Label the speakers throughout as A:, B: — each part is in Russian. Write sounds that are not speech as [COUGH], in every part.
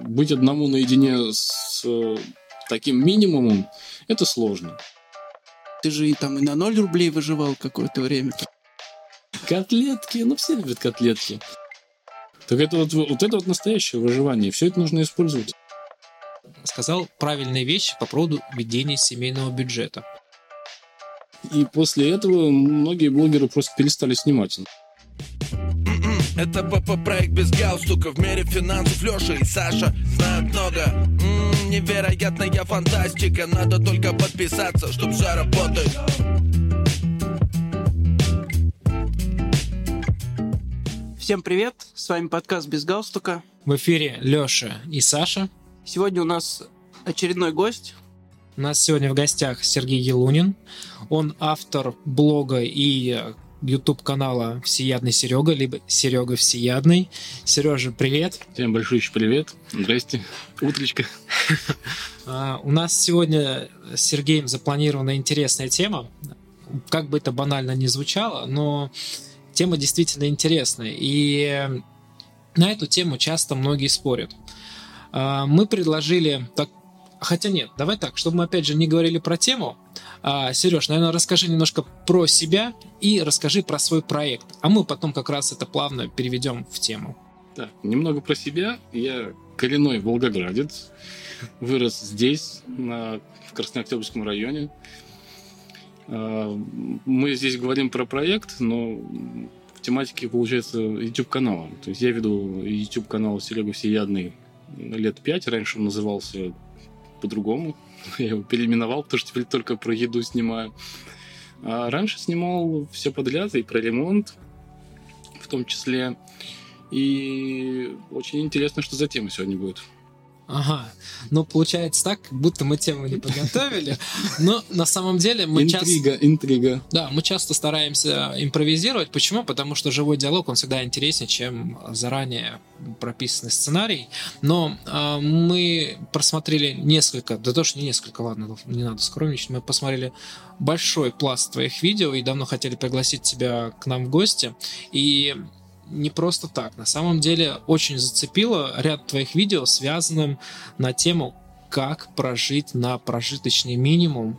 A: быть одному наедине с таким минимумом, это сложно.
B: Ты же и там и на ноль рублей выживал какое-то время.
A: Котлетки, ну все любят котлетки. Так это вот, вот это вот настоящее выживание. Все это нужно использовать.
C: Сказал правильные вещи по поводу ведения семейного бюджета.
A: И после этого многие блогеры просто перестали снимать.
D: Это БП-проект без галстука В мире финансов Леша и Саша знают много М-м, Невероятная фантастика Надо только подписаться, чтоб все работает
B: Всем привет, с вами подкаст «Без галстука».
C: В эфире Леша и Саша.
B: Сегодня у нас очередной гость.
C: У нас сегодня в гостях Сергей Елунин. Он автор блога и YouTube канала Всеядный Серега, либо Серега Всеядный. Сережа, привет.
A: Всем большой еще привет. Здрасте. Утречка. [LAUGHS]
C: А, у нас сегодня с Сергеем запланирована интересная тема. Как бы это банально не звучало, но тема действительно интересная. И на эту тему часто многие спорят. А, мы предложили... Так, хотя нет, давай так, чтобы мы опять же не говорили про тему. А, Сереж, наверное, расскажи немножко про себя и расскажи про свой проект. А мы потом как раз это плавно переведем в тему.
A: Так, немного про себя. Я коренной волгоградец. Вырос здесь, на, в Краснооктябрьском районе. А, мы здесь говорим про проект, но в тематике, получается, YouTube-канала. То есть я веду YouTube-канал Серега Всеядный лет пять. Раньше он назывался по-другому. [LAUGHS] Я его переименовал, потому что теперь только про еду снимаю. А раньше снимал все подряд, и про ремонт в том числе. И очень интересно, что за тема сегодня будет.
C: Ага. Ну, получается так, как будто мы тему не подготовили. Но на самом деле мы
A: часто... Интрига, интрига.
C: Да, мы часто стараемся импровизировать. Почему? Потому что живой диалог, он всегда интереснее, чем заранее прописанный сценарий. Но э, мы просмотрели несколько, да то, что не несколько, ладно, не надо скромничать, мы посмотрели большой пласт твоих видео и давно хотели пригласить тебя к нам в гости. И не просто так. На самом деле очень зацепило ряд твоих видео, связанным на тему, как прожить на прожиточный минимум.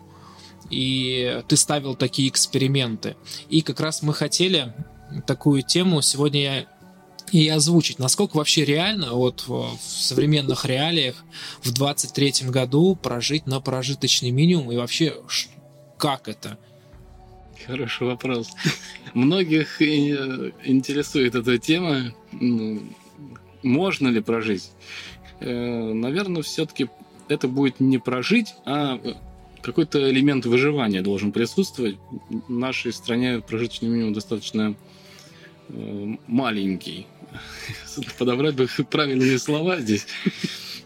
C: И ты ставил такие эксперименты. И как раз мы хотели такую тему сегодня и озвучить, насколько вообще реально вот в современных реалиях в 23 году прожить на прожиточный минимум и вообще как это?
A: Хороший вопрос. Многих интересует эта тема. Ну, можно ли прожить? Э, Наверное, все-таки это будет не прожить, а какой-то элемент выживания должен присутствовать. В нашей стране прожиточный минимум достаточно э, маленький. [LAUGHS] Подобрать бы правильные слова здесь.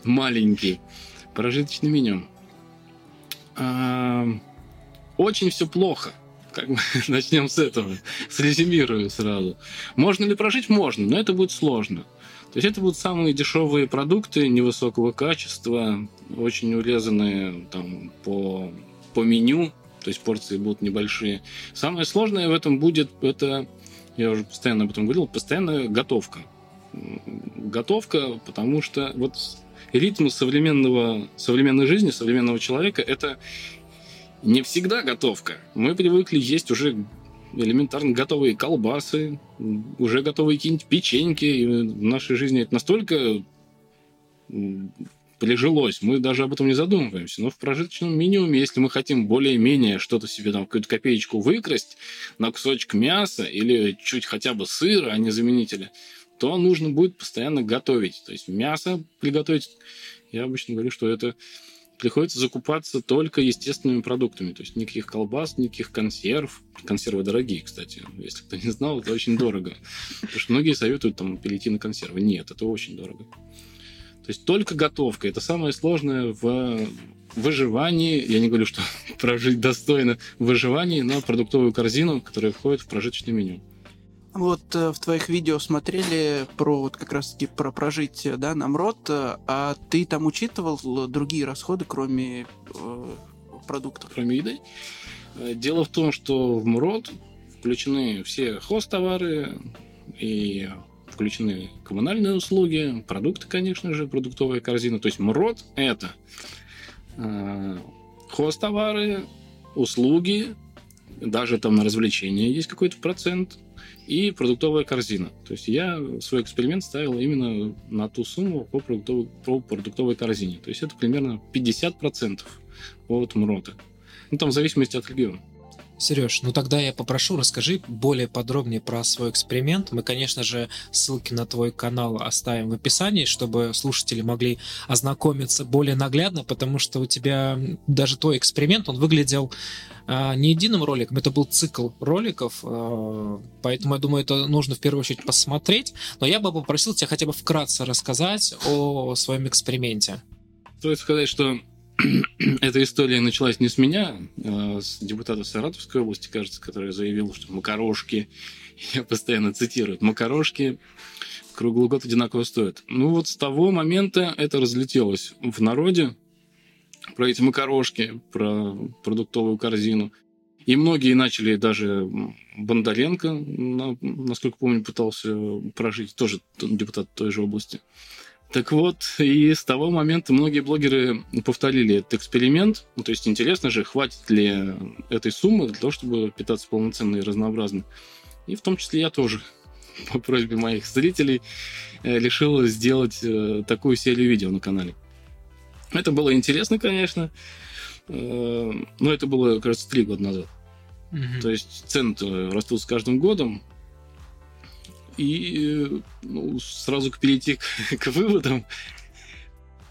A: Маленький. Прожиточный минимум. А, очень все плохо как бы, [LAUGHS] начнем с этого. Срезюмирую сразу. Можно ли прожить? Можно, но это будет сложно. То есть это будут самые дешевые продукты невысокого качества, очень урезанные там, по, по меню, то есть порции будут небольшие. Самое сложное в этом будет, это, я уже постоянно об этом говорил, постоянная готовка. Готовка, потому что вот ритм современного, современной жизни, современного человека – это не всегда готовка. Мы привыкли есть уже элементарно готовые колбасы, уже готовые какие-нибудь печеньки. И в нашей жизни это настолько прижилось, мы даже об этом не задумываемся. Но в прожиточном минимуме, если мы хотим более-менее что-то себе там, какую-то копеечку выкрасть на кусочек мяса или чуть хотя бы сыра, а не заменителя, то нужно будет постоянно готовить. То есть мясо приготовить, я обычно говорю, что это приходится закупаться только естественными продуктами. То есть никаких колбас, никаких консерв. Консервы дорогие, кстати. Если кто не знал, это очень дорого. Потому что многие советуют там перейти на консервы. Нет, это очень дорого. То есть только готовка. Это самое сложное в выживании. Я не говорю, что [LAUGHS] прожить достойно в выживании на продуктовую корзину, которая входит в прожиточное меню.
B: Вот э, в твоих видео смотрели про вот как раз таки про прожитие, да, на МРОД, э, а ты там учитывал другие расходы, кроме э, продуктов?
A: Кроме еды? Э, дело в том, что в МРОД включены все хостовары и включены коммунальные услуги, продукты, конечно же, продуктовая корзина. То есть МРОД – это э, хостовары, услуги, даже там на развлечения есть какой-то процент, и продуктовая корзина. То есть я свой эксперимент ставил именно на ту сумму по продуктовой, по продуктовой корзине. То есть это примерно 50% от МРОТа. Ну, там в зависимости от региона.
C: Сереж, ну тогда я попрошу, расскажи более подробнее про свой эксперимент. Мы, конечно же, ссылки на твой канал оставим в описании, чтобы слушатели могли ознакомиться более наглядно, потому что у тебя даже твой эксперимент, он выглядел э, не единым роликом, это был цикл роликов, э, поэтому я думаю, это нужно в первую очередь посмотреть. Но я бы попросил тебя хотя бы вкратце рассказать о своем эксперименте.
A: Стоит сказать, что [CLEARS THROAT] эта история началась не с меня, а с депутата Саратовской области, кажется, который заявил, что макарошки, [LAUGHS] я постоянно цитирую, макарошки круглый год одинаково стоят. Ну вот с того момента это разлетелось в народе, про эти макарошки, про продуктовую корзину. И многие начали даже Бондаренко, насколько помню, пытался прожить, тоже депутат той же области. Так вот, и с того момента многие блогеры повторили этот эксперимент. Ну, то есть интересно же, хватит ли этой суммы для того, чтобы питаться полноценно и разнообразно. И в том числе я тоже [LAUGHS] по просьбе моих зрителей э, решил сделать э, такую серию видео на канале. Это было интересно, конечно, э, но это было, кажется, три года назад. Mm-hmm. То есть цены растут с каждым годом, и ну, сразу перейти к, к выводам.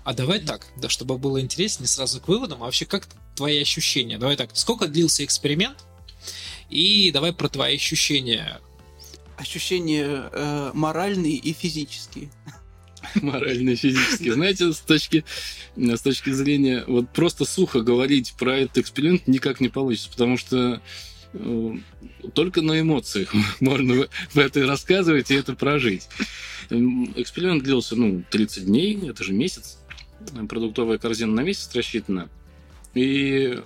C: А давай так, да, чтобы было интереснее, сразу к выводам. А вообще, как твои ощущения? Давай так, сколько длился эксперимент? И давай про твои ощущения.
B: Ощущения э, моральные и физические.
A: Моральные и физические. Знаете, с точки, с точки зрения, вот просто сухо говорить про этот эксперимент никак не получится, потому что Э, только на эмоциях [LAUGHS] можно в это рассказывать и это прожить. Эксперимент длился, ну, 30 дней, это же месяц. Продуктовая корзина на месяц рассчитана. И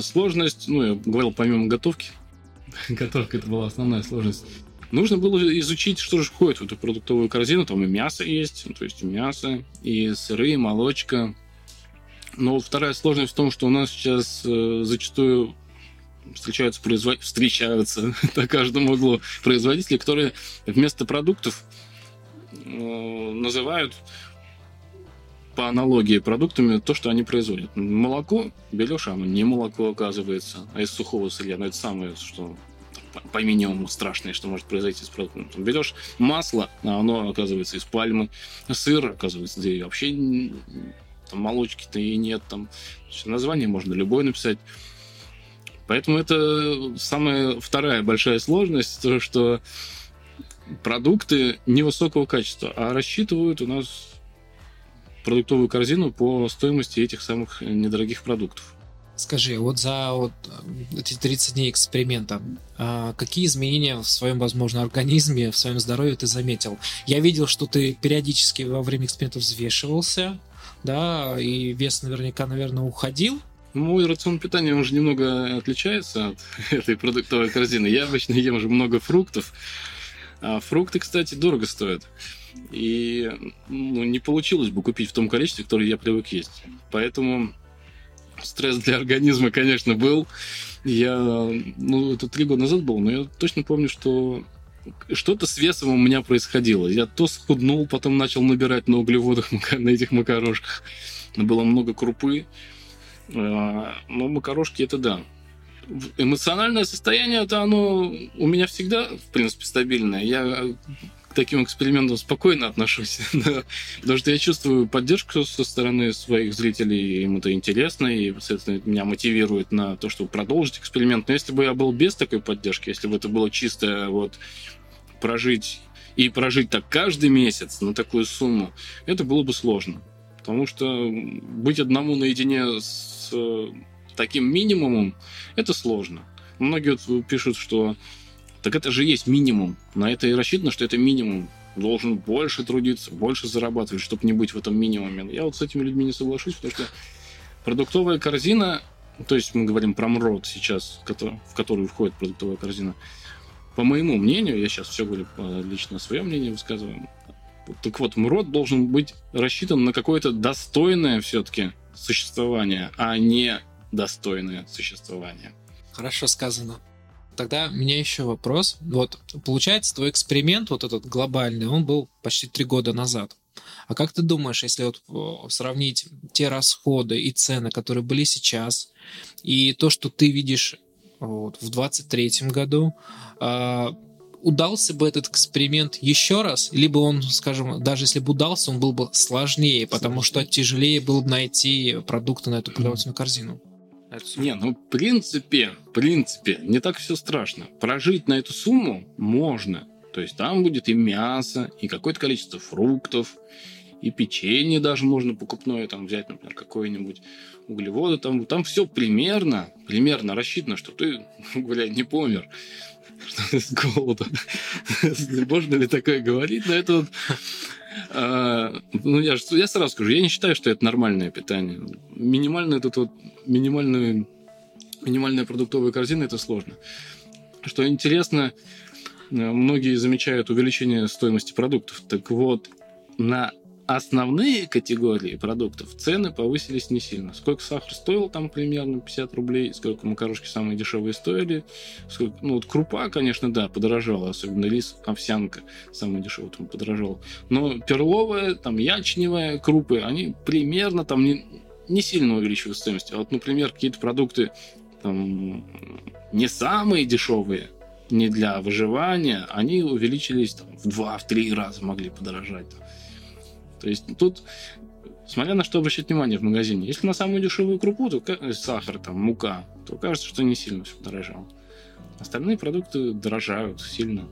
A: сложность, ну, я говорил, помимо готовки, [LAUGHS] готовка это была основная сложность, нужно было изучить, что же входит в эту продуктовую корзину. Там и мясо есть, то есть и мясо, и сыры, и молочка. Но вторая сложность в том, что у нас сейчас э, зачастую встречаются, производ... встречаются [LAUGHS] на каждом углу производители, которые вместо продуктов э, называют по аналогии продуктами то, что они производят. Молоко берешь, оно не молоко оказывается, а из сухого сырья. Но это самое, что по минимуму страшное, что может произойти с продуктом. Там берешь масло, а оно оказывается из пальмы. Сыр, оказывается, да и вообще там молочки-то и нет. Там название можно любое написать. Поэтому это самая вторая большая сложность, то, что продукты невысокого качества, а рассчитывают у нас продуктовую корзину по стоимости этих самых недорогих продуктов.
C: Скажи, вот за вот эти 30 дней эксперимента, а какие изменения в своем, возможно, организме, в своем здоровье ты заметил? Я видел, что ты периодически во время эксперимента взвешивался, да, и вес наверняка, наверное, уходил.
A: Мой рацион питания уже немного отличается от [LAUGHS] этой продуктовой корзины. Я обычно ем уже много фруктов. А фрукты, кстати, дорого стоят. И ну, не получилось бы купить в том количестве, которое я привык есть. Поэтому стресс для организма, конечно, был. Я, ну, это три года назад был, но я точно помню, что что-то с весом у меня происходило. Я то схуднул, потом начал набирать на углеводах [LAUGHS] на этих макарошках. Было много крупы. А, но макарошки это да. Эмоциональное состояние это оно у меня всегда, в принципе, стабильное. Я к таким экспериментам спокойно отношусь, [LAUGHS] потому что я чувствую поддержку со стороны своих зрителей, им это интересно, и, соответственно, меня мотивирует на то, чтобы продолжить эксперимент. Но если бы я был без такой поддержки, если бы это было чисто вот прожить и прожить так каждый месяц на такую сумму, это было бы сложно. Потому что быть одному наедине с э, таким минимумом, это сложно. Многие вот пишут, что так это же есть минимум. На это и рассчитано, что это минимум. Должен больше трудиться, больше зарабатывать, чтобы не быть в этом минимуме. Я вот с этими людьми не соглашусь, потому что продуктовая корзина, то есть мы говорим про МРОД сейчас, в которую входит продуктовая корзина, по моему мнению, я сейчас все говорю лично свое мнение высказываю, так вот, МРОД должен быть рассчитан на какое-то достойное все-таки существование, а не достойное существование.
C: Хорошо сказано. Тогда у меня еще вопрос. Вот, получается, твой эксперимент, вот этот глобальный, он был почти три года назад. А как ты думаешь, если вот сравнить те расходы и цены, которые были сейчас, и то, что ты видишь вот, в 2023 году, э, удался бы этот эксперимент еще раз, либо он, скажем, даже если бы удался, он был бы сложнее, потому что тяжелее было бы найти продукты на эту продовольственную корзину?
A: Не, ну, в принципе, в принципе, не так все страшно. Прожить на эту сумму можно. То есть там будет и мясо, и какое-то количество фруктов, и печенье даже можно покупное там взять, например, какое-нибудь углеводы. Там, там все примерно, примерно рассчитано, что ты, [LAUGHS] гуляй, не помер [LAUGHS] с голода. Можно ли такое говорить? Но это вот а, ну, я, я сразу скажу, я не считаю, что это нормальное питание. Минимальное это вот минимальную, минимальная продуктовая корзина это сложно. Что интересно, многие замечают увеличение стоимости продуктов. Так вот, на основные категории продуктов цены повысились не сильно. Сколько сахар стоил там примерно 50 рублей, сколько макарошки самые дешевые стоили, сколько, ну вот крупа, конечно, да, подорожала, особенно рис, овсянка самая дешевая там подорожала. Но перловая, там ячневая крупы, они примерно там не, не сильно увеличивают стоимость. А вот, например, какие-то продукты там, не самые дешевые, не для выживания, они увеличились там, в 2-3 раза могли подорожать. То есть тут, смотря на что обращать внимание в магазине, если на самую дешевую крупу, то сахар, там, мука, то кажется, что не сильно все дорожало. Остальные продукты дорожают сильно.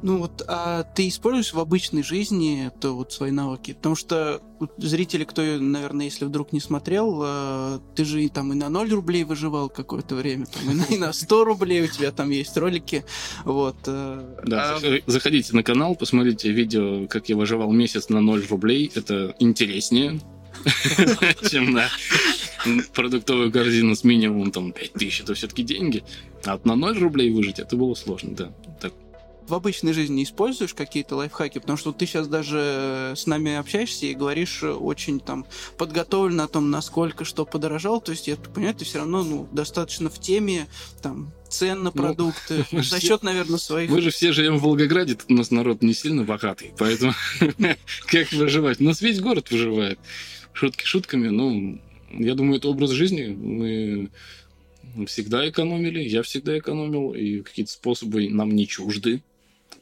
B: Ну вот, а ты используешь в обычной жизни это вот свои навыки? Потому что зрители, кто, наверное, если вдруг не смотрел, э, ты же там и на 0 рублей выживал какое-то время, там, и, на, и на 100 рублей у тебя там есть ролики. Вот. Э,
A: да, а... заходите на канал, посмотрите видео, как я выживал месяц на 0 рублей. Это интереснее, [LAUGHS] чем на продуктовую корзину с минимумом там 5000, это все-таки деньги. А на 0 рублей выжить это было сложно, да. Так
B: в обычной жизни используешь какие-то лайфхаки? Потому что ты сейчас даже с нами общаешься и говоришь очень там подготовлен о том, насколько что подорожал. То есть, я понимаю, ты все равно ну, достаточно в теме там цен на ну, продукты, [LAUGHS] ну, за счет, наверное, своих...
A: Мы же все живем в Волгограде, тут у нас народ не сильно богатый, поэтому [LAUGHS] как выживать? У нас весь город выживает. Шутки шутками, ну, я думаю, это образ жизни. Мы всегда экономили, я всегда экономил, и какие-то способы нам не чужды.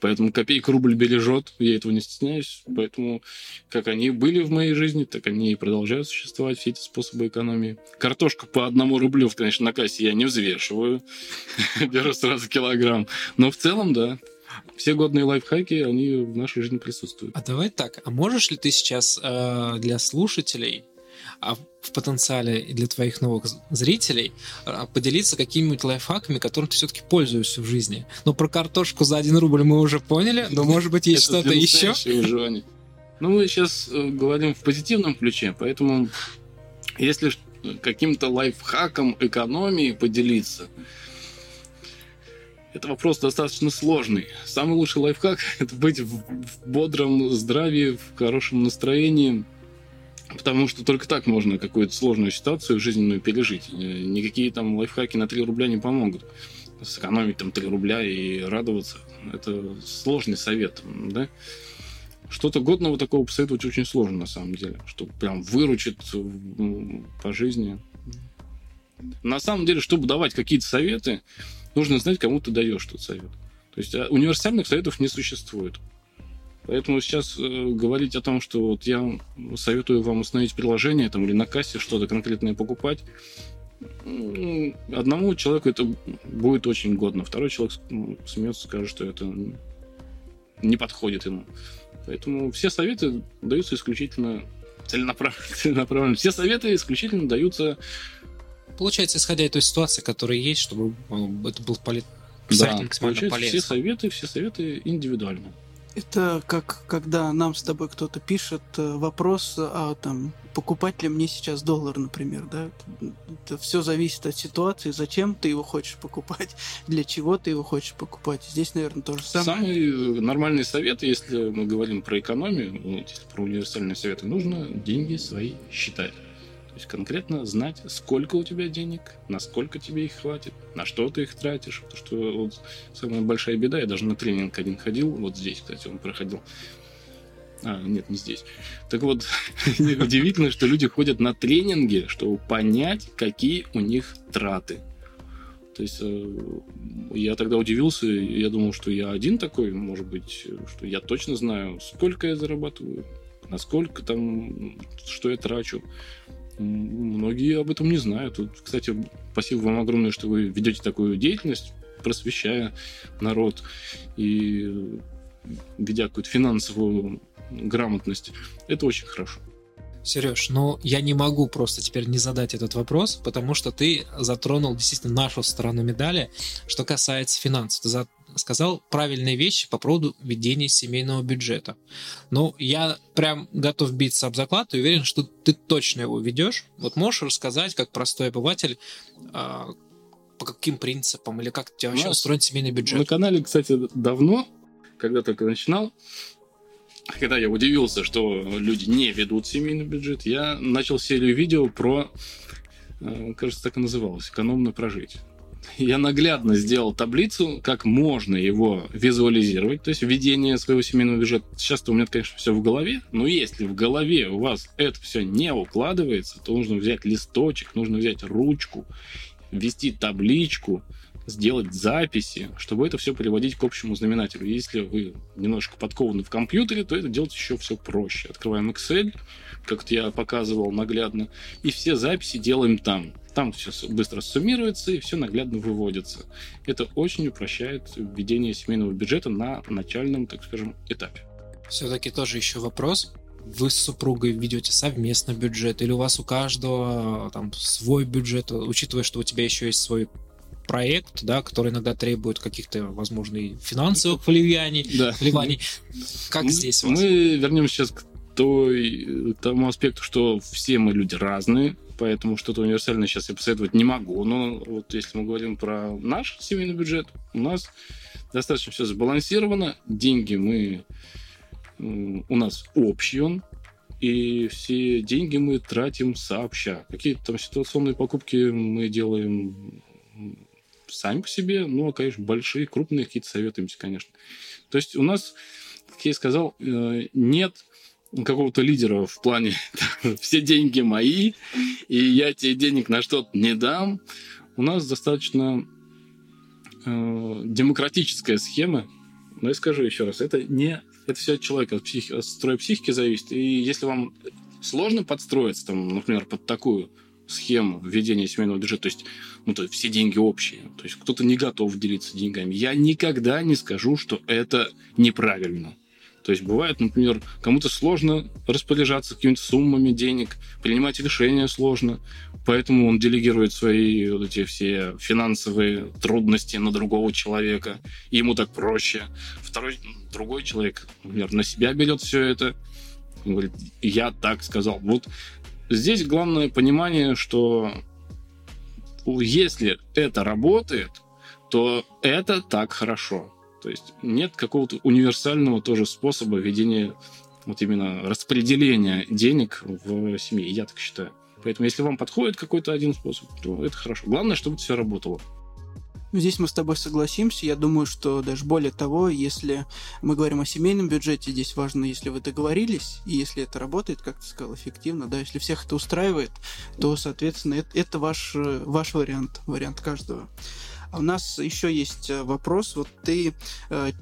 A: Поэтому копейка рубль бережет, я этого не стесняюсь. Поэтому как они были в моей жизни, так они и продолжают существовать, все эти способы экономии. Картошку по одному рублю, конечно, на кассе я не взвешиваю. [LAUGHS] Беру сразу килограмм. Но в целом, да, все годные лайфхаки, они в нашей жизни присутствуют.
C: А давай так, а можешь ли ты сейчас э, для слушателей а в потенциале и для твоих новых зрителей а, поделиться какими-нибудь лайфхаками, которым ты все-таки пользуешься в жизни. Но про картошку за один рубль мы уже поняли, но [LAUGHS] может быть есть что-то еще?
A: Ну, мы сейчас э, говорим в позитивном ключе, поэтому если каким-то лайфхаком экономии поделиться, это вопрос достаточно сложный. Самый лучший лайфхак – это быть в бодром здравии, в хорошем настроении – Потому что только так можно какую-то сложную ситуацию жизненную пережить. Э, никакие там лайфхаки на 3 рубля не помогут. Сэкономить там 3 рубля и радоваться. Это сложный совет, да? Что-то годного такого посоветовать очень сложно, на самом деле. Что прям выручит по жизни. На самом деле, чтобы давать какие-то советы, нужно знать, кому ты даешь тот совет. То есть а, универсальных советов не существует. Поэтому сейчас э, говорить о том, что вот я советую вам установить приложение там, или на кассе что-то конкретное покупать, одному человеку это будет очень годно, второй человек ну, смеется, скажет, что это не подходит ему. Поэтому все советы даются исключительно целенаправленно. [LAUGHS] целенаправленно. Все советы исключительно даются...
C: Получается, исходя из той ситуации, которая есть, чтобы это был полезно.
A: Да, получается, все советы, все советы индивидуально.
B: Это как когда нам с тобой кто-то пишет э, вопрос, а там покупать ли мне сейчас доллар, например, да? Это все зависит от ситуации, зачем ты его хочешь покупать, [LAUGHS] для чего ты его хочешь покупать. Здесь, наверное, то же самое.
A: Самый нормальный совет, если мы говорим про экономию, ну, про универсальные советы, нужно деньги свои считать. То есть конкретно знать, сколько у тебя денег, насколько тебе их хватит, на что ты их тратишь. Потому что вот самая большая беда, я даже на тренинг один ходил, вот здесь, кстати, он проходил. А, нет, не здесь. Так вот, [LAUGHS] удивительно, что люди ходят на тренинги, чтобы понять, какие у них траты. То есть э, я тогда удивился, я думал, что я один такой, может быть, что я точно знаю, сколько я зарабатываю, насколько там, что я трачу. Многие об этом не знают. Вот, кстати, спасибо вам огромное, что вы ведете такую деятельность, просвещая народ и ведя какую-то финансовую грамотность. Это очень хорошо.
C: Сереж, ну я не могу просто теперь не задать этот вопрос, потому что ты затронул действительно нашу сторону медали, что касается финансов. Ты сказал правильные вещи по поводу ведения семейного бюджета. Ну, я прям готов биться об заклад и уверен, что ты точно его ведешь. Вот можешь рассказать, как простой обыватель, а, по каким принципам или как у тебя вообще устроен семейный бюджет?
A: На канале, кстати, давно, когда только начинал, когда я удивился, что люди не ведут семейный бюджет, я начал серию видео про, э, кажется, так и называлось, экономно прожить я наглядно сделал таблицу, как можно его визуализировать, то есть введение своего семейного бюджета. Сейчас-то у меня, конечно, все в голове, но если в голове у вас это все не укладывается, то нужно взять листочек, нужно взять ручку, ввести табличку, сделать записи, чтобы это все приводить к общему знаменателю. Если вы немножко подкованы в компьютере, то это делать еще все проще. Открываем Excel, как я показывал наглядно, и все записи делаем там. Там все быстро суммируется и все наглядно выводится. Это очень упрощает введение семейного бюджета на начальном, так скажем, этапе.
C: Все-таки тоже еще вопрос. Вы с супругой ведете совместно бюджет или у вас у каждого там свой бюджет, учитывая, что у тебя еще есть свой проект, да, который иногда требует каких-то, возможно, и финансовых влияний, да. вливаний. Как
A: мы,
C: здесь у
A: вас? Мы вернемся сейчас к той, тому аспекту, что все мы люди разные, поэтому что-то универсальное сейчас я посоветовать не могу. Но вот если мы говорим про наш семейный бюджет, у нас достаточно все сбалансировано. Деньги мы... У нас общий он, и все деньги мы тратим сообща. Какие-то там ситуационные покупки мы делаем сами по себе, ну, а, конечно, большие, крупные какие-то советуемся, конечно. То есть у нас, как я и сказал, э, нет какого-то лидера в плане [LAUGHS] все деньги мои, и я тебе денег на что-то не дам. У нас достаточно э, демократическая схема. Но я скажу еще раз, это не это все от человека, от, психи, от строя психики зависит. И если вам сложно подстроиться, там, например, под такую схему введения семейного бюджета, то есть, ну, то есть все деньги общие, то есть кто-то не готов делиться деньгами, я никогда не скажу, что это неправильно. То есть бывает, например, кому-то сложно распоряжаться какими-то суммами денег, принимать решения сложно, поэтому он делегирует свои вот эти все финансовые трудности на другого человека, и ему так проще. Второй, другой человек, например, на себя берет все это, он говорит, я так сказал. Вот здесь главное понимание, что если это работает, то это так хорошо. То есть нет какого-то универсального тоже способа ведения вот именно распределения денег в семье. Я так считаю. Поэтому если вам подходит какой-то один способ, то это хорошо. Главное, чтобы все работало.
B: Здесь мы с тобой согласимся. Я думаю, что даже более того, если мы говорим о семейном бюджете, здесь важно, если вы договорились, и если это работает, как ты сказал, эффективно, да, если всех это устраивает, то, соответственно, это, это ваш, ваш вариант, вариант каждого. А у нас еще есть э, вопрос. Вот ты э,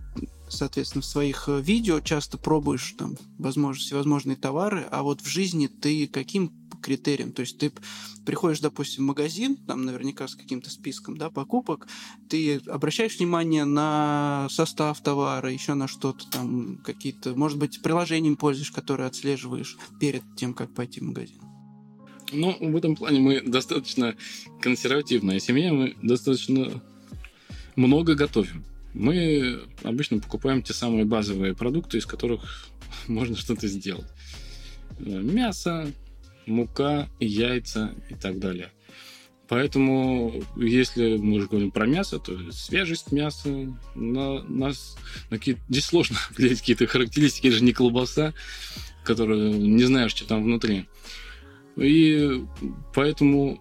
B: соответственно, в своих э, видео часто пробуешь там возможно, всевозможные товары, а вот в жизни ты каким критерием? То есть ты приходишь, допустим, в магазин, там наверняка с каким-то списком да, покупок, ты обращаешь внимание на состав товара, еще на что-то там, какие-то, может быть, приложением пользуешь, которое отслеживаешь перед тем, как пойти в магазин?
A: Ну, в этом плане мы достаточно консервативная семья, мы достаточно много готовим. Мы обычно покупаем те самые базовые продукты, из которых [LAUGHS] можно что-то сделать. Э, мясо, мука, яйца и так далее. Поэтому, если мы уже говорим про мясо, то свежесть мяса, на нас на какие здесь сложно [LAUGHS] определить какие-то характеристики, это же не колбаса, которая не знаешь, что там внутри. И поэтому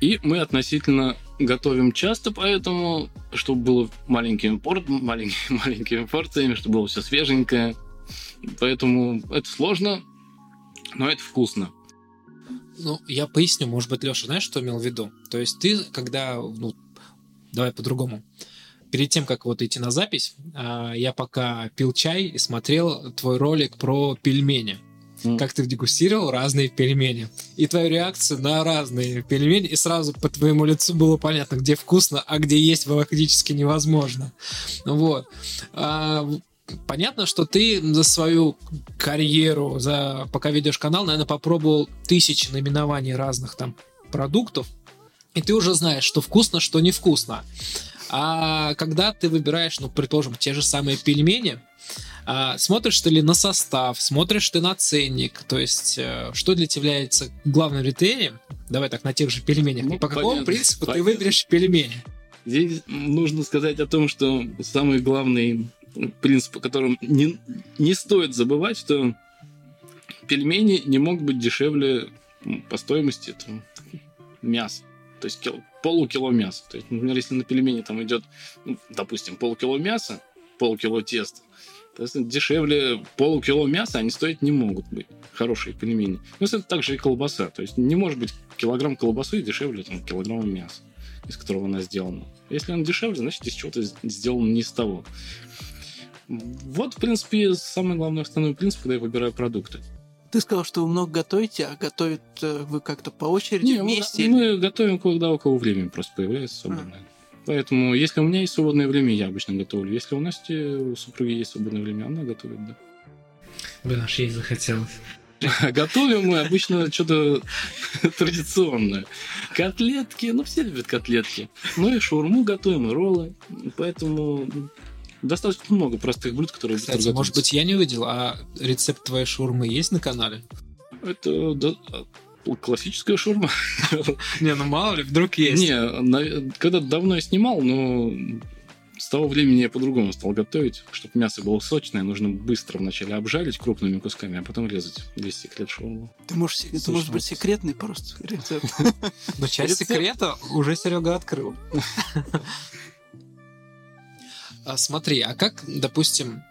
A: и мы относительно готовим часто, поэтому, чтобы было маленький импорт, маленький, [LAUGHS] маленькими порциями, чтобы было все свеженькое. Поэтому это сложно, но это вкусно.
C: Ну, я поясню, может быть, Леша, знаешь, что имел в виду? То есть ты, когда, ну, давай по-другому. Перед тем, как вот идти на запись, а, я пока пил чай и смотрел твой ролик про пельмени. Mm. Как ты дегустировал разные пельмени. И твою реакцию на разные пельмени. И сразу по твоему лицу было понятно, где вкусно, а где есть фактически невозможно. Вот. А, понятно, что ты за свою карьеру, за пока ведешь канал, наверное, попробовал тысячи наименований разных там продуктов, и ты уже знаешь, что вкусно, что невкусно. А когда ты выбираешь, ну, предположим, те же самые пельмени, а, смотришь ты ли на состав, смотришь ты на ценник, то есть э, что для тебя является главным критерием, давай так, на тех же пельменях, ну, по понятно, какому принципу понятно. ты выберешь пельмени?
A: Здесь нужно сказать о том, что самый главный принцип, о котором не, не стоит забывать, что пельмени не могут быть дешевле по стоимости там, мяса. То есть кил, полукило мяса. То есть, например, если на пельмени там идет, ну, допустим, полкило мяса, полкило теста, то есть дешевле полукило мяса они стоить не могут быть. Хорошие пельмени. Ну, это также и колбаса. То есть не может быть килограмм колбасы дешевле там, килограмма мяса, из которого она сделана. Если она дешевле, значит, из чего-то сделано не из того. Вот, в принципе, самый главный основной принцип, когда я выбираю продукты.
B: Ты сказал, что вы много готовите, а готовят э, вы как-то по очереди
A: Не,
B: вместе?
A: Мы, мы готовим, когда у кого времени просто появляется свободное. А. Поэтому, если у меня есть свободное время, я обычно готовлю. Если у Насти, у супруги есть свободное время, она готовит, да.
C: Блин, аж ей захотелось. [LAUGHS]
A: Готовим мы обычно что-то [LAUGHS] традиционное. Котлетки, ну все любят котлетки. Ну и шаурму готовим, и роллы. Поэтому достаточно много простых блюд, которые
C: Кстати, может быть, я не увидел, а рецепт твоей шаурмы есть на канале?
A: Это да, классическая шаурма.
C: Не, ну мало ли, вдруг есть.
A: Не, когда давно я снимал, но с того времени я по-другому стал готовить, чтобы мясо было сочное, нужно быстро вначале обжарить крупными кусками, а потом резать. Весь секрет шаурмы.
B: Ты можешь, это может быть секретный просто рецепт.
C: Но часть секрета уже Серега открыл. А, смотри, а как, допустим,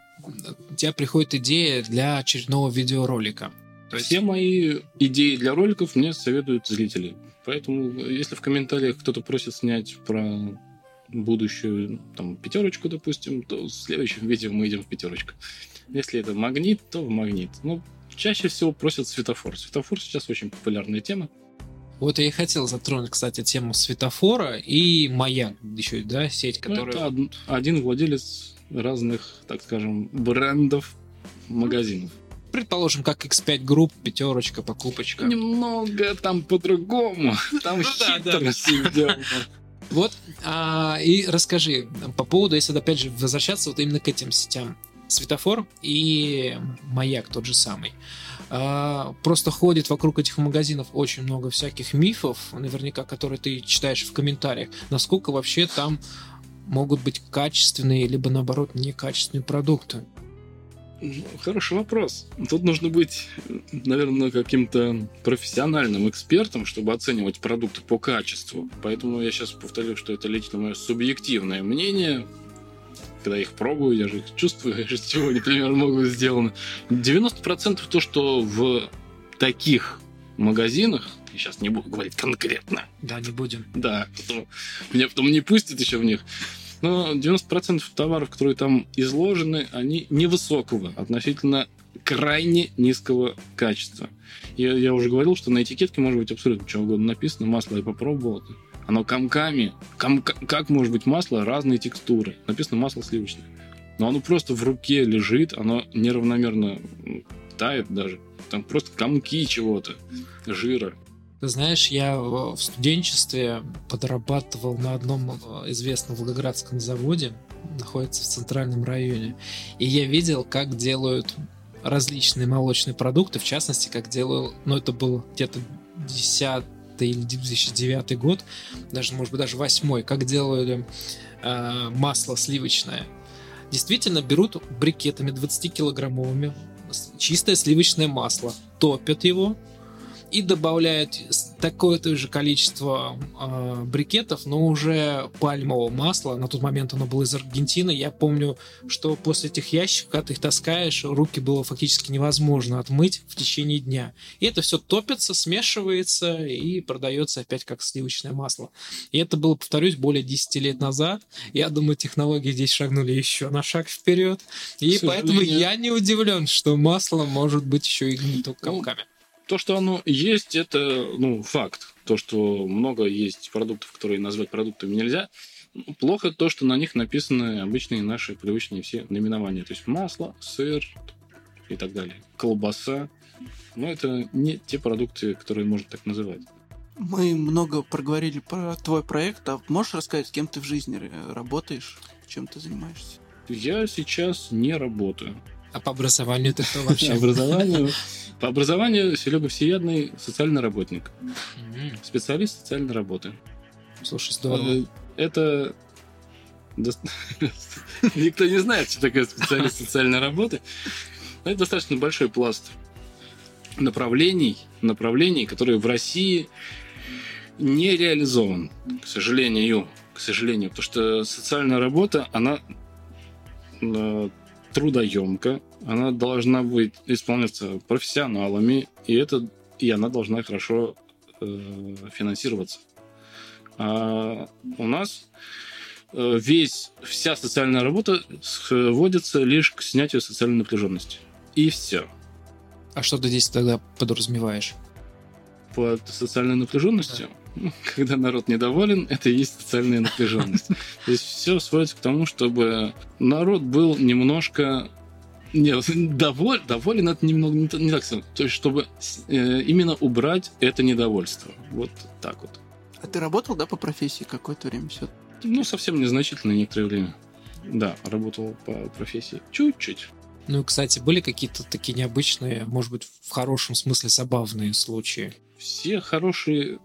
C: у тебя приходит идея для очередного видеоролика?
A: То есть... Все мои идеи для роликов мне советуют зрители. Поэтому, если в комментариях кто-то просит снять про будущую там, пятерочку, допустим, то в следующем видео мы идем в пятерочку. Если это магнит, то в магнит. Но чаще всего просят светофор. Светофор сейчас очень популярная тема.
C: Вот я и хотел затронуть, кстати, тему светофора и маяк, еще, да, сеть, которая...
A: Ну, это один владелец разных, так скажем, брендов магазинов.
C: Предположим, как X5 групп, пятерочка, покупочка.
A: Немного там по-другому. Там ну хитрость
C: Вот, а, и расскажи по поводу, если опять же возвращаться вот именно к этим сетям. Светофор и маяк тот же самый. А, просто ходит вокруг этих магазинов очень много всяких мифов, наверняка, которые ты читаешь в комментариях. Насколько вообще там могут быть качественные, либо наоборот некачественные продукты?
A: Хороший вопрос. Тут нужно быть, наверное, каким-то профессиональным экспертом, чтобы оценивать продукты по качеству. Поэтому я сейчас повторю, что это лично мое субъективное мнение когда их пробую, я же их чувствую, [LAUGHS] из чего они примерно могут сделаны. 90% то, что в таких магазинах, я сейчас не буду говорить конкретно.
C: Да, не будем.
A: Да, потом, меня потом не пустят еще в них. Но 90% товаров, которые там изложены, они невысокого, относительно крайне низкого качества. Я, я уже говорил, что на этикетке может быть абсолютно что угодно написано. Масло я попробовал. Оно комками. Ком, как может быть масло разной текстуры? Написано масло сливочное. Но оно просто в руке лежит, оно неравномерно тает даже. Там просто комки чего-то, жира.
C: Ты знаешь, я в студенчестве подрабатывал на одном э, известном волгоградском заводе. находится в центральном районе. И я видел, как делают различные молочные продукты, в частности, как делал, ну это был где-то 10 или 2009 год, даже, может быть, даже 8 как делали э, масло сливочное. Действительно берут брикетами 20-килограммовыми чистое сливочное масло, топят его, и добавляют такое-то же количество э, брикетов, но уже пальмового масла. На тот момент оно было из Аргентины. Я помню, что после этих ящиков, когда ты их таскаешь, руки было фактически невозможно отмыть в течение дня. И это все топится, смешивается и продается опять как сливочное масло. И это было, повторюсь, более 10 лет назад. Я думаю, технологии здесь шагнули еще на шаг вперед. И поэтому я не удивлен, что масло может быть еще и гнитокомками.
A: То, что оно есть, это ну, факт. То, что много есть продуктов, которые назвать продуктами нельзя. Плохо то, что на них написаны обычные наши привычные все наименования. То есть масло, сыр и так далее. Колбаса. Но это не те продукты, которые можно так называть.
B: Мы много проговорили про твой проект, а можешь рассказать, с кем ты в жизни работаешь, чем ты занимаешься?
A: Я сейчас не работаю.
C: А по образованию ты кто вообще?
A: Образованию. По образованию Серега Всеядный социальный работник. Специалист социальной работы.
C: Слушай, здорово.
A: Это [LAUGHS] Никто не знает, что такое специалист социальной работы. Это достаточно большой пласт направлений, направлений, которые в России не реализован, к сожалению, к сожалению, потому что социальная работа, она трудоемка, она должна быть исполняться профессионалами, и это и она должна хорошо э, финансироваться. А у нас э, весь вся социальная работа сводится лишь к снятию социальной напряженности. И все.
C: А что ты здесь тогда подразумеваешь?
A: Под социальной напряженностью? Да [LAUGHS] когда народ недоволен, это и есть социальная напряженность. То есть все сводится к тому, чтобы народ был немножко нет, доволь, доволен это немного не, не так. То есть, чтобы э, именно убрать это недовольство. Вот так вот.
B: А ты работал, да, по профессии какое-то время все?
A: Ну, совсем незначительно некоторое время. Да, работал по профессии. Чуть-чуть.
C: Ну, кстати, были какие-то такие необычные, может быть, в хорошем смысле забавные случаи?
A: Все хорошие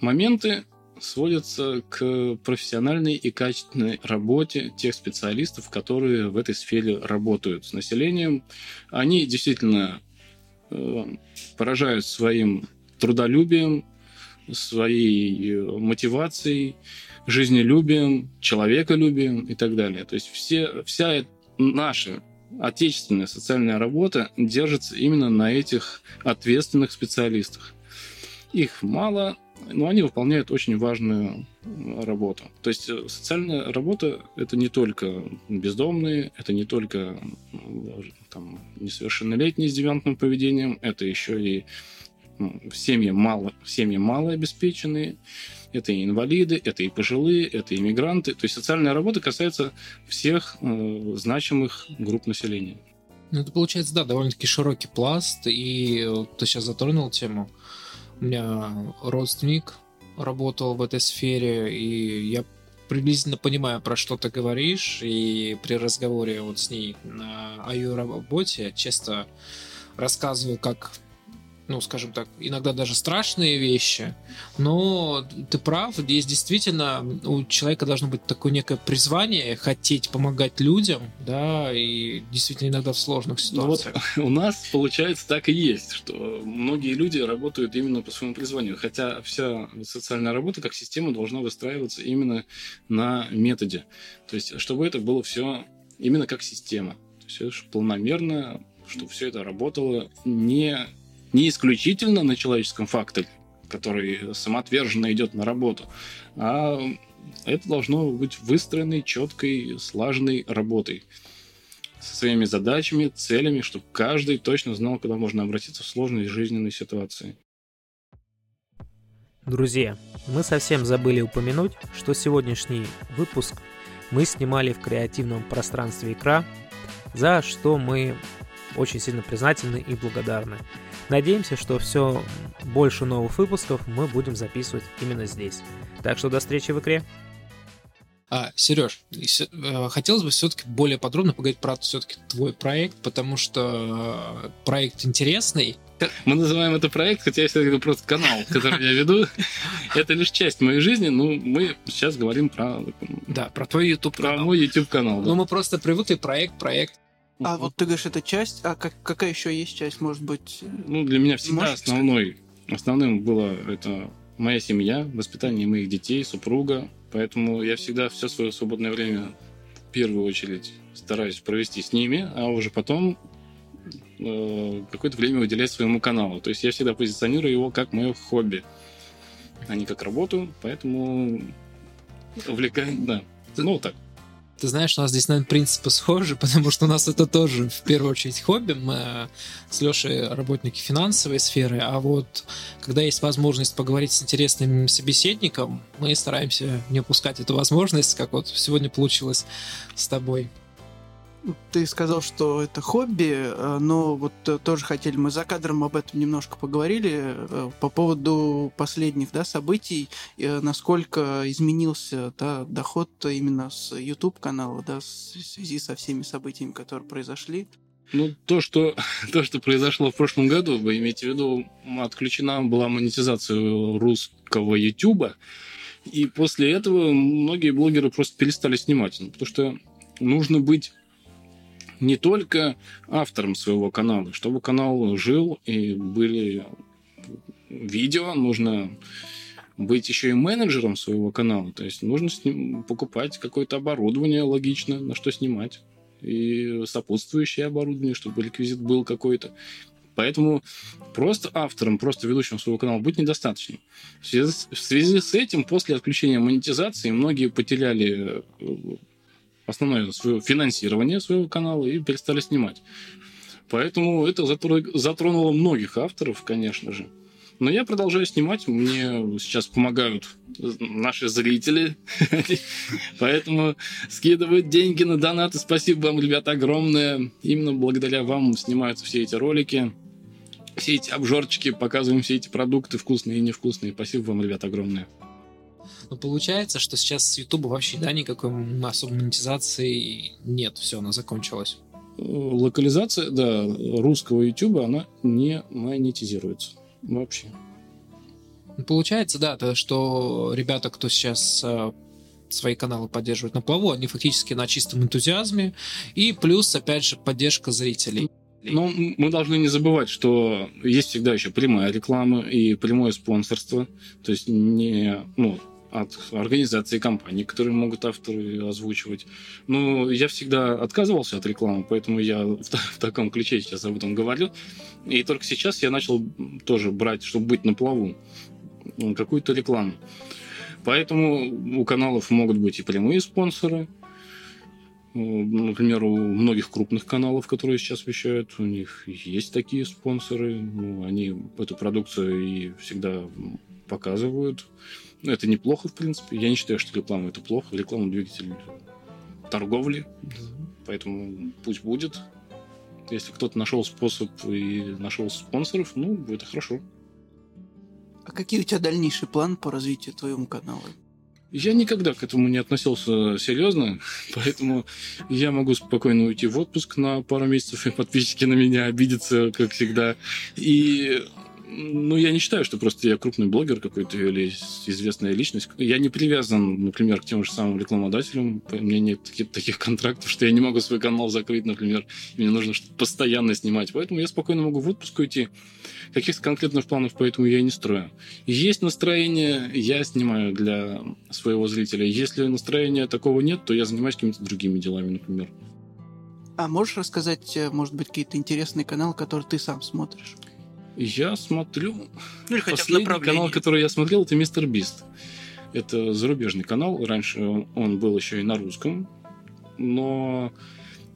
A: моменты сводятся к профессиональной и качественной работе тех специалистов, которые в этой сфере работают с населением. Они действительно э, поражают своим трудолюбием, своей э, мотивацией, жизнелюбием, человеколюбием и так далее. То есть все, вся наша отечественная социальная работа держится именно на этих ответственных специалистах. Их мало, но они выполняют очень важную работу. То есть э, социальная работа – это не только бездомные, это не только там, несовершеннолетние с девиантным поведением, это еще и ну, семьи, мало, семьи малообеспеченные, это и инвалиды, это и пожилые, это и иммигранты. То есть социальная работа касается всех э, значимых групп населения.
C: Ну, это получается, да, довольно-таки широкий пласт, и э, ты сейчас затронул тему у меня родственник работал в этой сфере, и я приблизительно понимаю, про что ты говоришь, и при разговоре вот с ней о ее работе часто рассказываю, как ну, скажем так, иногда даже страшные вещи, но ты прав, здесь действительно у человека должно быть такое некое призвание, хотеть помогать людям, да, и действительно иногда в сложных ситуациях.
A: Ну вот [LAUGHS] у нас, получается, так и есть, что многие люди работают именно по своему призванию, хотя вся социальная работа как система должна выстраиваться именно на методе, то есть чтобы это было все именно как система, то есть планомерно, чтобы все это работало не не исключительно на человеческом факторе, который самоотверженно идет на работу, а это должно быть выстроенной, четкой, слаженной работой со своими задачами, целями, чтобы каждый точно знал, куда можно обратиться в сложной жизненной ситуации.
E: Друзья, мы совсем забыли упомянуть, что сегодняшний выпуск мы снимали в креативном пространстве икра, за что мы очень сильно признательны и благодарны. Надеемся, что все больше новых выпусков мы будем записывать именно здесь. Так что до встречи в игре.
C: А, Сереж, э, хотелось бы все-таки более подробно поговорить про все-таки твой проект, потому что э, проект интересный.
A: Мы называем это проект, хотя я всегда просто канал, который я веду. Это лишь часть моей жизни, но мы сейчас говорим про...
C: Да, про твой YouTube
A: канал. Про мой YouTube канал,
C: да. Ну, мы просто привыкли проект, проект.
B: А вот ты говоришь, это часть, а как, какая еще есть часть, может быть?
A: Ну, для меня всегда основной, основным было это моя семья, воспитание моих детей, супруга, Поэтому я всегда все свое свободное время в первую очередь стараюсь провести с ними, а уже потом э, какое-то время уделять своему каналу. То есть я всегда позиционирую его как мое хобби, а не как работу, поэтому увлекает, да. Ну, вот так.
C: Ты знаешь, у нас здесь, наверное, принципы схожи, [LAUGHS] потому что у нас это тоже, в первую очередь, хобби. Мы с Лешей работники финансовой сферы, а вот когда есть возможность поговорить с интересным собеседником, мы стараемся не упускать эту возможность, как вот сегодня получилось с тобой.
B: Ты сказал, что это хобби, э, но вот э, тоже хотели, мы за кадром об этом немножко поговорили, э, по поводу последних да, событий, насколько изменился да, доход именно с YouTube-канала, да, в связи со всеми событиями, которые произошли.
A: Ну, то, что, [LAUGHS] то, что произошло в прошлом году, вы имеете в виду, отключена была монетизация русского YouTube, и после этого многие блогеры просто перестали снимать, ну, потому что нужно быть не только автором своего канала. Чтобы канал жил и были видео, нужно быть еще и менеджером своего канала. То есть нужно сним... покупать какое-то оборудование логично, на что снимать. И сопутствующее оборудование, чтобы реквизит был какой-то. Поэтому просто автором, просто ведущим своего канала быть недостаточно. В связи, в связи с этим, после отключения монетизации, многие потеряли э, основное свое финансирование своего канала и перестали снимать. Поэтому это затронуло многих авторов, конечно же. Но я продолжаю снимать. Мне сейчас помогают наши зрители. [LAUGHS] Поэтому скидывают деньги на донаты. Спасибо вам, ребята, огромное. Именно благодаря вам снимаются все эти ролики. Все эти обжорчики, показываем все эти продукты, вкусные и невкусные. Спасибо вам, ребята, огромное.
C: Но получается, что сейчас с YouTube вообще да, никакой особой монетизации нет, все, она закончилась.
A: Локализация, да, русского YouTube, она не монетизируется вообще.
C: Ну, получается, да, то, что ребята, кто сейчас э, свои каналы поддерживают на плаву, они фактически на чистом энтузиазме, и плюс, опять же, поддержка зрителей.
A: Но мы должны не забывать, что есть всегда еще прямая реклама и прямое спонсорство. То есть не, ну, от организации компаний, которые могут авторы озвучивать. Но я всегда отказывался от рекламы, поэтому я в, в таком ключе сейчас об этом говорю. И только сейчас я начал тоже брать, чтобы быть на плаву, какую-то рекламу. Поэтому у каналов могут быть и прямые спонсоры. Например, у многих крупных каналов, которые сейчас вещают, у них есть такие спонсоры. Ну, они эту продукцию и всегда показывают. Ну, это неплохо, в принципе. Я не считаю, что реклама это плохо. Реклама двигатель торговли. Поэтому пусть будет. Если кто-то нашел способ и нашел спонсоров, ну, это хорошо.
B: А какие у тебя дальнейшие планы по развитию твоего канала?
A: Я никогда к этому не относился серьезно, [LAUGHS] поэтому я могу спокойно уйти в отпуск на пару месяцев, и подписчики на меня обидятся, как всегда. И ну, я не считаю, что просто я крупный блогер какой-то или известная личность. Я не привязан, например, к тем же самым рекламодателям. У меня нет таких, таких контрактов, что я не могу свой канал закрыть, например. Мне нужно постоянно снимать. Поэтому я спокойно могу в отпуск уйти. Каких-то конкретных планов поэтому я и не строю. Есть настроение, я снимаю для своего зрителя. Если настроения такого нет, то я занимаюсь какими-то другими делами, например.
B: А можешь рассказать, э, может быть, какие-то интересные каналы, которые ты сам смотришь?
A: Я смотрю... Ну, или Последний канал, который я смотрел, это Мистер Бист. Это зарубежный канал. Раньше он был еще и на русском. Но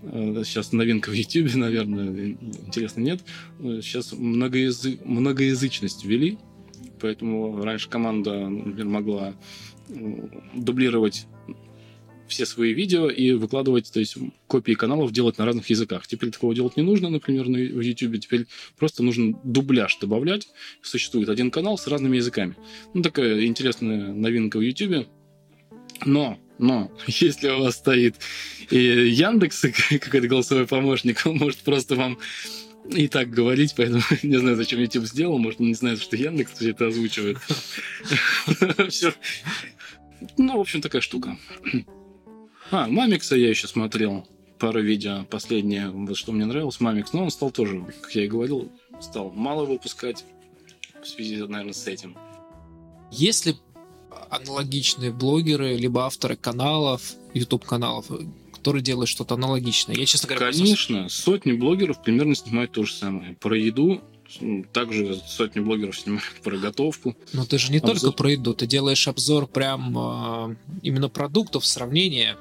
A: э, сейчас новинка в YouTube, [LAUGHS] наверное, интересно, нет. Сейчас многоязы... многоязычность ввели. Поэтому раньше команда, например, могла дублировать все свои видео и выкладывать, то есть копии каналов делать на разных языках. Теперь такого делать не нужно, например, на, YouTube. Теперь просто нужно дубляж добавлять. Существует один канал с разными языками. Ну, такая интересная новинка в YouTube. Но Но [LAUGHS] если у вас стоит и Яндекс, [LAUGHS] какой-то голосовой помощник, он может просто вам и так говорить, поэтому [LAUGHS] не знаю, зачем YouTube сделал, может, он не знает, что Яндекс все это озвучивает. Ну, в общем, такая штука. А, Мамикса я еще смотрел. Пару видео последнее, вот что мне нравилось, Мамикс. Но он стал тоже, как я и говорил, стал мало выпускать в связи, наверное, с этим.
C: Если аналогичные блогеры, либо авторы каналов, YouTube-каналов, которые делают что-то аналогичное. Я, честно говоря,
A: Конечно, сотни блогеров примерно снимают то же самое. Про еду, также сотни блогеров снимают про готовку.
C: Но ты же не обзор. только про еду, ты делаешь обзор прям э, именно продуктов, сравнения.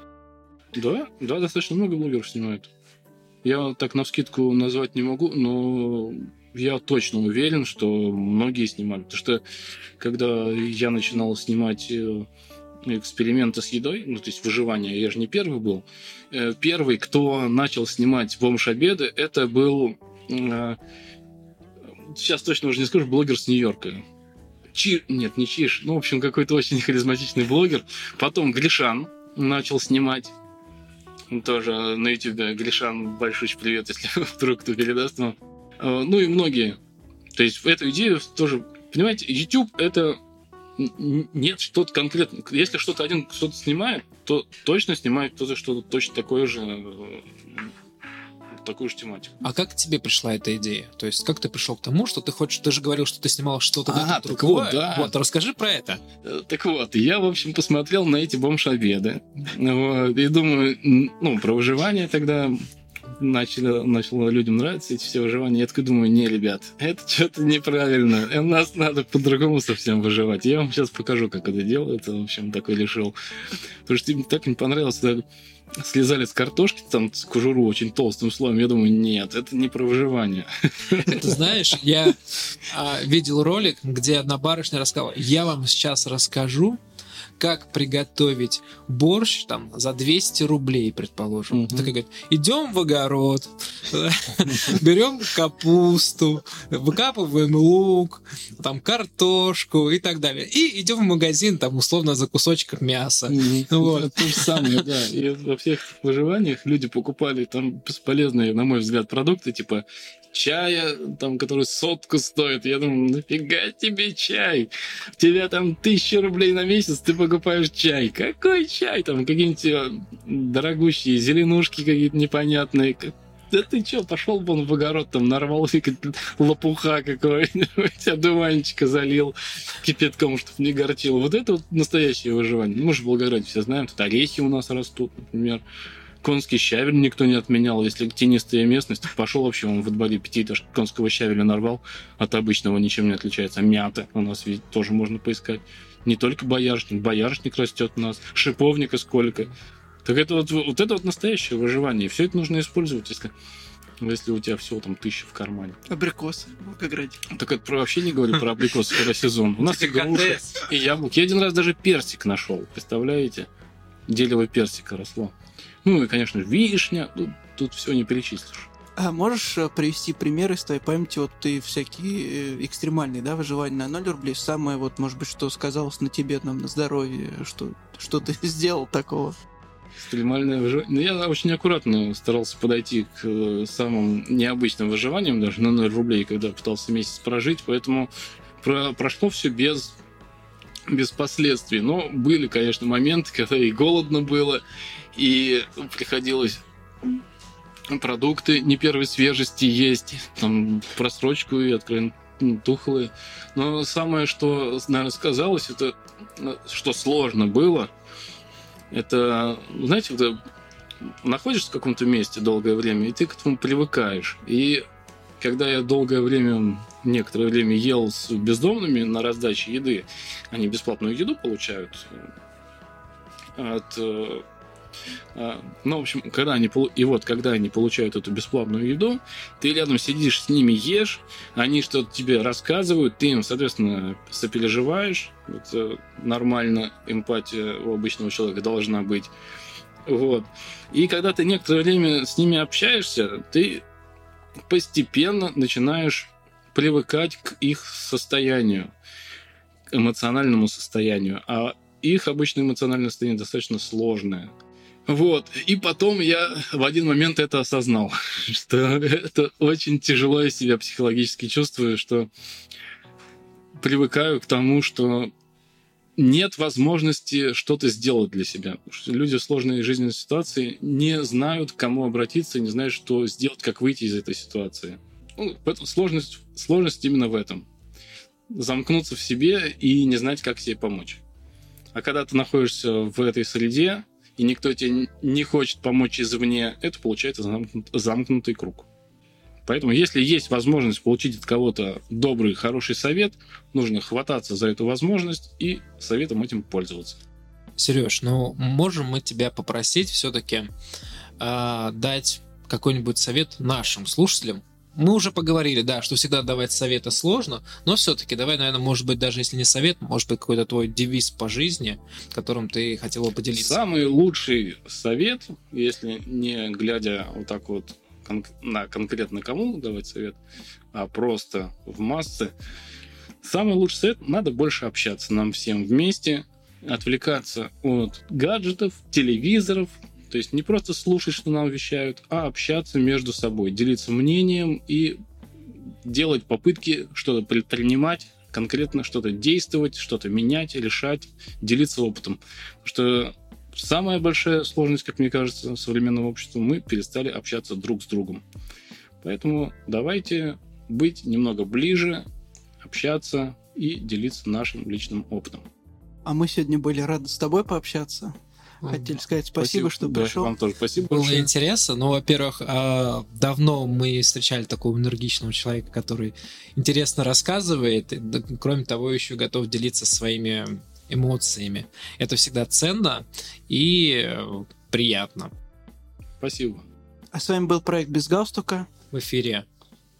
A: Да, да, достаточно много блогеров снимают. Я так на вскидку назвать не могу, но я точно уверен, что многие снимали. Потому что когда я начинал снимать э, эксперименты с едой, ну, то есть выживание, я же не первый был. Э, первый, кто начал снимать бомж-обеды, это был... Э, сейчас точно уже не скажу, блогер с Нью-Йорка. Чи... Нет, не Чиш. Ну, в общем, какой-то очень [LAUGHS] харизматичный блогер. Потом Гришан начал снимать. Тоже на YouTube Гришан, большой привет, [LAUGHS] если вдруг кто передаст вам. Э, ну и многие. То есть эту идею тоже, понимаете, YouTube это нет что-то конкретно. Если что-то один кто-то снимает, то точно снимает кто-то что-то точно такое же э, такую же тематику.
C: А как тебе пришла эта идея? То есть, как ты пришел к тому, что ты хочешь... Ты же говорил, что ты снимал что-то
A: а, так другое. Вот, да.
C: Вот, расскажи про это.
A: Э, так вот, я, в общем, посмотрел на эти бомж-обеды. Вот, и думаю, ну, про выживание тогда начали, начало людям нравиться эти все выживания. Я такой думаю, не, ребят, это что-то неправильно. У нас надо по-другому совсем выживать. Я вам сейчас покажу, как это делается. В общем, такой решил. Потому что им так не понравилось, слезали с картошки, там, с кожуру очень толстым слоем. Я думаю, нет, это не про выживание.
C: Ты знаешь, я а, видел ролик, где одна барышня рассказала, я вам сейчас расскажу, как приготовить борщ там за 200 рублей, предположим. Mm-hmm. Такая говорит, идем в огород, [LAUGHS] берем капусту, выкапываем лук, там картошку и так далее. И идем в магазин, там, условно, за кусочком мяса. [LAUGHS]
A: Вот. То же самое, да. И во всех выживаниях люди покупали там бесполезные, на мой взгляд, продукты, типа чая, там, который сотку стоит. Я думаю, нафига тебе чай? У тебя там тысяча рублей на месяц, ты покупаешь чай. Какой чай? Там какие-нибудь э, дорогущие зеленушки какие-то непонятные. Да ты чё, пошел бы он в огород, там нарвал лопуха какого-нибудь, [LAUGHS] одуванчика залил кипятком, чтобы не горчило. Вот это вот настоящее выживание. Мы же в Волгограде все знаем, тут орехи у нас растут, например. Конский щавель никто не отменял. Если тенистая местность, пошел вообще он в дворе пятиэтаж конского щавеля нарвал. От обычного ничем не отличается. Мята у нас ведь тоже можно поискать. Не только боярышник. Боярышник растет у нас. Шиповника сколько. Так это вот, вот это вот настоящее выживание. Все это нужно использовать, если если у тебя всего там тысяча в кармане.
B: Абрикосы в Волгограде.
A: Так это про, вообще не говорю про абрикосы, когда сезон. У нас и груши, и яблоки. Я один раз даже персик нашел, представляете? Дерево персика росло. Ну и, конечно, вишня. Тут, тут все не перечислишь.
B: А можешь э, привести примеры из твоей памяти? Вот ты всякие э, экстремальные, да, выживания на 0 рублей. Самое вот, может быть, что сказалось на тебе, нам, на здоровье, что, что ты [LAUGHS] сделал такого?
A: Экстремальное выживание. Ну, я очень аккуратно старался подойти к э, самым необычным выживаниям, даже на 0 рублей, когда пытался месяц прожить, поэтому про прошло все без без последствий. Но были, конечно, моменты, когда и голодно было, и приходилось продукты не первой свежести есть, там просрочку и откровенно тухлые. Но самое, что, наверное, сказалось, это что сложно было, это, знаете, вот находишься в каком-то месте долгое время, и ты к этому привыкаешь. И когда я долгое время, некоторое время ел с бездомными на раздаче еды, они бесплатную еду получают от э, а, ну, в общем, когда они, и вот, когда они получают эту бесплатную еду, ты рядом сидишь с ними, ешь, они что-то тебе рассказывают, ты им, соответственно, сопереживаешь. Это нормально, эмпатия у обычного человека должна быть. Вот. И когда ты некоторое время с ними общаешься, ты постепенно начинаешь привыкать к их состоянию, эмоциональному состоянию. А их обычно эмоциональное состояние достаточно сложное. Вот. И потом я в один момент это осознал, [LAUGHS] что это очень тяжело я себя психологически чувствую, что привыкаю к тому, что нет возможности что-то сделать для себя. Люди в сложной жизненной ситуации не знают, к кому обратиться, не знают, что сделать, как выйти из этой ситуации. Ну, сложность, сложность именно в этом. Замкнуться в себе и не знать, как себе помочь. А когда ты находишься в этой среде, и никто тебе не хочет помочь извне, это получается замкнут, замкнутый круг. Поэтому, если есть возможность получить от кого-то добрый, хороший совет, нужно хвататься за эту возможность и советом этим пользоваться.
C: Сереж, ну можем мы тебя попросить все-таки э, а, дать какой-нибудь совет нашим слушателям? Мы уже поговорили, да, что всегда давать советы сложно, но все-таки давай, наверное, может быть, даже если не совет, может быть, какой-то твой девиз по жизни, которым ты хотел бы поделиться.
A: Самый лучший совет, если не глядя вот так вот кон- на конкретно кому давать совет, а просто в массы. Самый лучший совет – надо больше общаться нам всем вместе, отвлекаться от гаджетов, телевизоров, то есть не просто слушать, что нам вещают, а общаться между собой, делиться мнением и делать попытки что-то предпринимать, конкретно что-то действовать, что-то менять, решать, делиться опытом. Потому что самая большая сложность, как мне кажется, современного общества, мы перестали общаться друг с другом. Поэтому давайте быть немного ближе, общаться и делиться нашим личным опытом.
B: А мы сегодня были рады с тобой пообщаться. Хотели сказать спасибо, спасибо что
A: да,
B: пришел.
A: Вам тоже спасибо.
C: Было большое. интересно. Ну, во-первых, а, давно мы встречали такого энергичного человека, который интересно рассказывает. Кроме того, еще готов делиться своими эмоциями. Это всегда ценно и э, приятно.
A: Спасибо.
B: А с вами был проект «Без галстука».
C: В эфире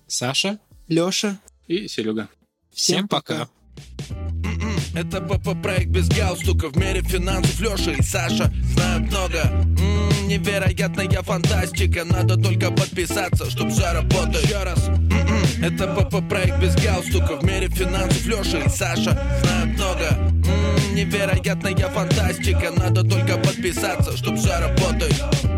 C: Саша,
B: Лёша
A: и Серега.
C: Всем, Всем пока.
D: Это ПП проект без галстука В мире финансов Леша и Саша знают много М-м, Невероятная фантастика Надо только подписаться, чтоб все работает Еще раз М-м, Это ПП проект без галстука В мире финансов Леша и Саша знают много М-м, Невероятная фантастика. Надо только подписаться, чтоб все работает